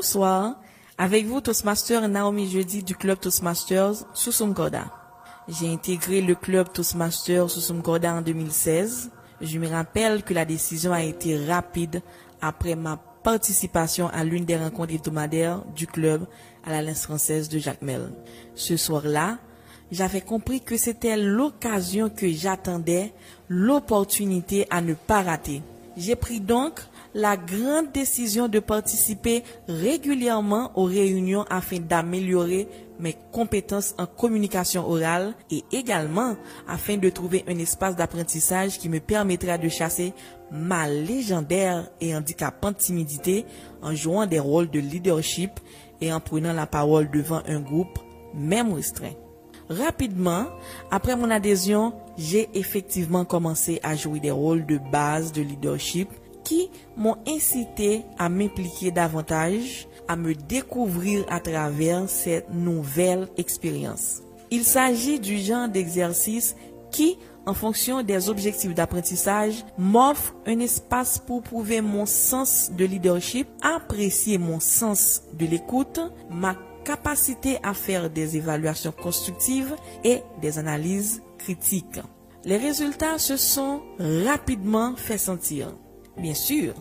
Bonsoir, avec vous Toastmaster Naomi Jeudi du club Toastmasters Susumkoda. J'ai intégré le club Toastmasters Susumkoda en 2016. Je me rappelle que la décision a été rapide après ma participation à l'une des rencontres hebdomadaires du club à l'Alliance française de Jacques Mel. Ce soir-là, j'avais compris que c'était l'occasion que j'attendais, l'opportunité à ne pas rater. J'ai pris donc la grande décision de participer régulièrement aux réunions afin d'améliorer mes compétences en communication orale et également afin de trouver un espace d'apprentissage qui me permettra de chasser ma légendaire et handicapante timidité en jouant des rôles de leadership et en prenant la parole devant un groupe, même restreint. Rapidement, après mon adhésion, j'ai effectivement commencé à jouer des rôles de base de leadership qui m'ont incité à m'impliquer davantage, à me découvrir à travers cette nouvelle expérience. Il s'agit du genre d'exercice qui, en fonction des objectifs d'apprentissage, m'offre un espace pour prouver mon sens de leadership, apprécier mon sens de l'écoute, ma capacité à faire des évaluations constructives et des analyses critiques. Les résultats se sont rapidement fait sentir. Bien sûr,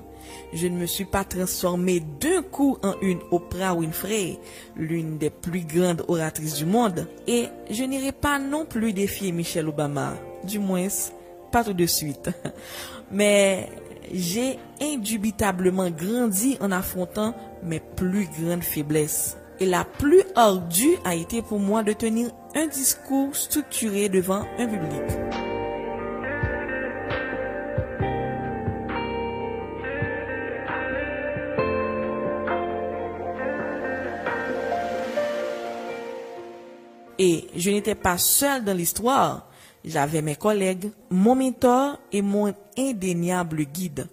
je ne me suis pas transformée d'un coup en une Oprah Winfrey, l'une des plus grandes oratrices du monde, et je n'irai pas non plus défier Michelle Obama, du moins pas tout de suite. Mais j'ai indubitablement grandi en affrontant mes plus grandes faiblesses. Et la plus ardue a été pour moi de tenir un discours structuré devant un public. Et je n'étais pas seule dans l'histoire. J'avais mes collègues, mon mentor et mon indéniable guide,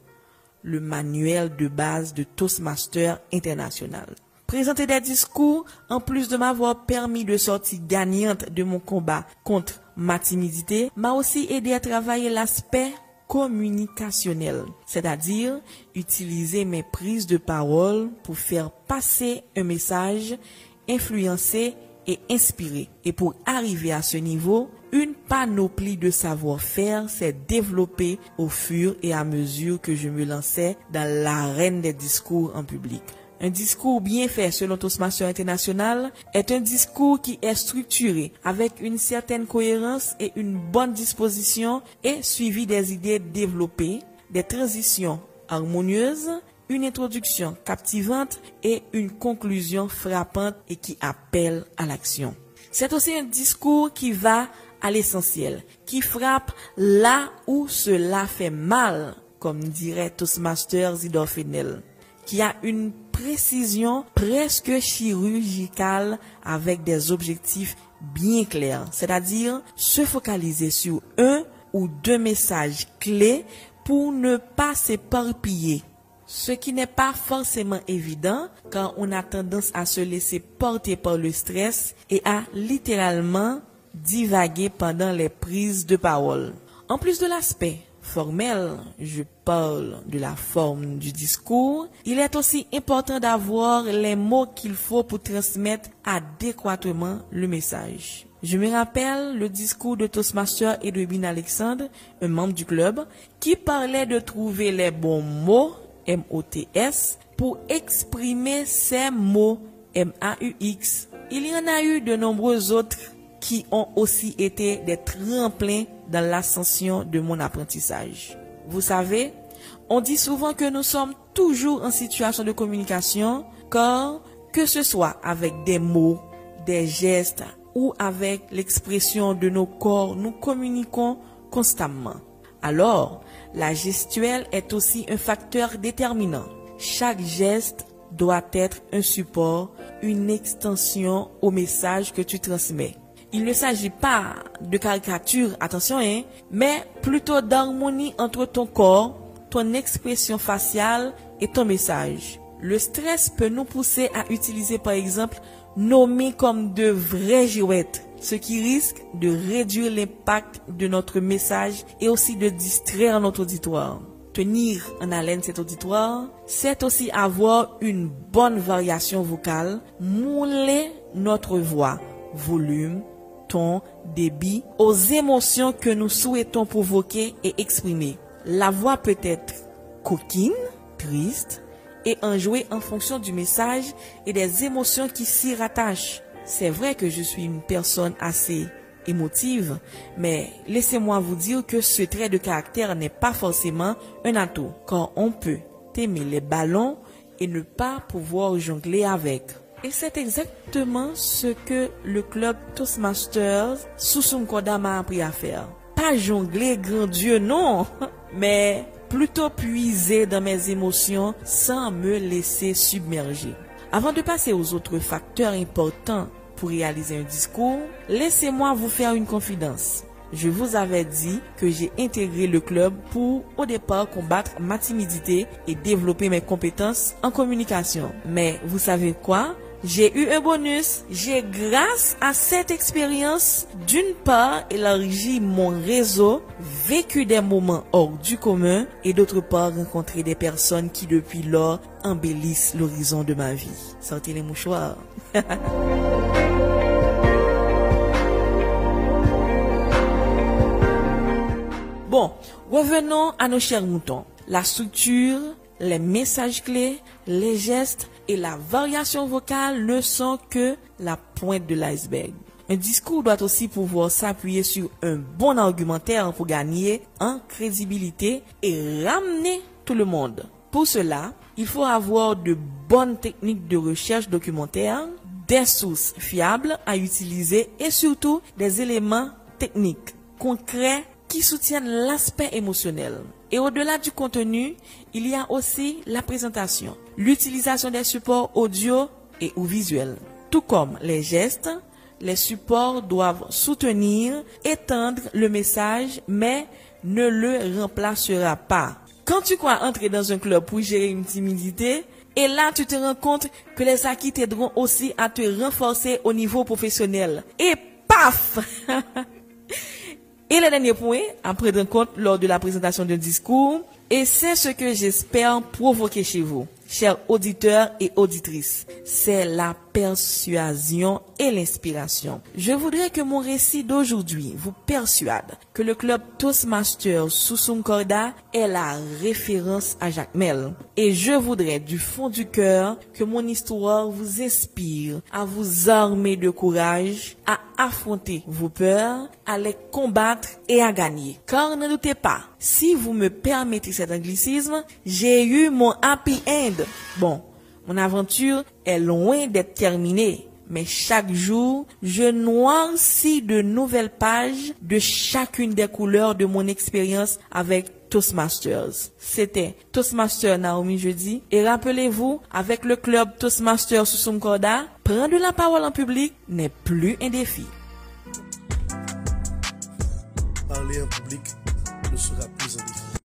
le manuel de base de Toastmaster International. Présenter des discours, en plus de m'avoir permis de sortir gagnante de mon combat contre ma timidité, m'a aussi aidé à travailler l'aspect communicationnel, c'est-à-dire utiliser mes prises de parole pour faire passer un message, influencer et inspirer. Et pour arriver à ce niveau, une panoplie de savoir-faire s'est développée au fur et à mesure que je me lançais dans l'arène des discours en public. Un discours bien fait selon Toastmaster International est un discours qui est structuré avec une certaine cohérence et une bonne disposition et suivi des idées développées, des transitions harmonieuses, une introduction captivante et une conclusion frappante et qui appelle à l'action. C'est aussi un discours qui va à l'essentiel, qui frappe là où cela fait mal, comme dirait Toastmaster Zidor Fenel, qui a une précision presque chirurgicale avec des objectifs bien clairs, c'est-à-dire se focaliser sur un ou deux messages clés pour ne pas s'éparpiller. Ce qui n'est pas forcément évident quand on a tendance à se laisser porter par le stress et à littéralement divaguer pendant les prises de parole. En plus de l'aspect formel, je parle de la forme du discours, il est aussi important d'avoir les mots qu'il faut pour transmettre adéquatement le message. Je me rappelle le discours de Toastmaster Edwin Alexandre, un membre du club, qui parlait de trouver les bons mots, M-O-T-S, pour exprimer ces mots, M-A-U-X. Il y en a eu de nombreux autres qui ont aussi été des tremplins dans l'ascension de mon apprentissage. Vous savez, on dit souvent que nous sommes toujours en situation de communication, car que ce soit avec des mots, des gestes ou avec l'expression de nos corps, nous communiquons constamment. Alors, la gestuelle est aussi un facteur déterminant. Chaque geste doit être un support, une extension au message que tu transmets il ne s'agit pas de caricature, attention, hein, mais plutôt d'harmonie entre ton corps, ton expression faciale et ton message. Le stress peut nous pousser à utiliser par exemple nos mains comme de vraies girouettes, ce qui risque de réduire l'impact de notre message et aussi de distraire notre auditoire. tenir en haleine cet auditoire, c'est aussi avoir une bonne variation vocale, mouler notre voix, volume, ton, débit, aux émotions que nous souhaitons provoquer et exprimer. La voix peut être coquine, triste, et enjouée en fonction du message et des émotions qui s'y rattachent. C'est vrai que je suis une personne assez émotive, mais laissez-moi vous dire que ce trait de caractère n'est pas forcément un atout, car on peut aimer les ballons et ne pas pouvoir jongler avec. Et c'est exactement ce que le club Toastmasters sous son Koda m'a appris à faire. Pas jongler, grand Dieu, non, mais plutôt puiser dans mes émotions sans me laisser submerger. Avant de passer aux autres facteurs importants pour réaliser un discours, laissez-moi vous faire une confidence. Je vous avais dit que j'ai intégré le club pour au départ combattre ma timidité et développer mes compétences en communication. Mais vous savez quoi? J'ai eu un bonus. J'ai, grâce à cette expérience, d'une part, élargi mon réseau, vécu des moments hors du commun et d'autre part, rencontré des personnes qui depuis lors embellissent l'horizon de ma vie. Sortez les mouchoirs. bon, revenons à nos chers moutons. La structure, les messages clés, les gestes et la variation vocale ne sont que la pointe de l'iceberg. Un discours doit aussi pouvoir s'appuyer sur un bon argumentaire pour gagner en crédibilité et ramener tout le monde. Pour cela, il faut avoir de bonnes techniques de recherche documentaire, des sources fiables à utiliser et surtout des éléments techniques concrets qui soutiennent l'aspect émotionnel. Et au-delà du contenu, il y a aussi la présentation, l'utilisation des supports audio et ou visuels. Tout comme les gestes, les supports doivent soutenir, étendre le message, mais ne le remplacera pas. Quand tu crois entrer dans un club pour gérer une timidité, et là tu te rends compte que les acquis t'aideront aussi à te renforcer au niveau professionnel. Et paf Et le dernier point, à prendre en compte lors de la présentation d'un discours, et c'est ce que j'espère provoquer chez vous, chers auditeurs et auditrices, c'est la persuasion et l'inspiration. Je voudrais que mon récit d'aujourd'hui vous persuade que le club Toastmasters sous son corda est la référence à Jacques Mel. Et je voudrais du fond du cœur que mon histoire vous inspire à vous armer de courage, à affronter vos peurs, à les combattre et à gagner. Car ne doutez pas, si vous me permettez cet anglicisme, j'ai eu mon happy end. Bon, mon aventure est loin d'être terminée, mais chaque jour, je noircis de nouvelles pages de chacune des couleurs de mon expérience avec Toastmasters. C'était Toastmaster Naomi Jeudi. Et rappelez-vous, avec le club Toastmasters sous corda, prendre la parole en public n'est plus un défi.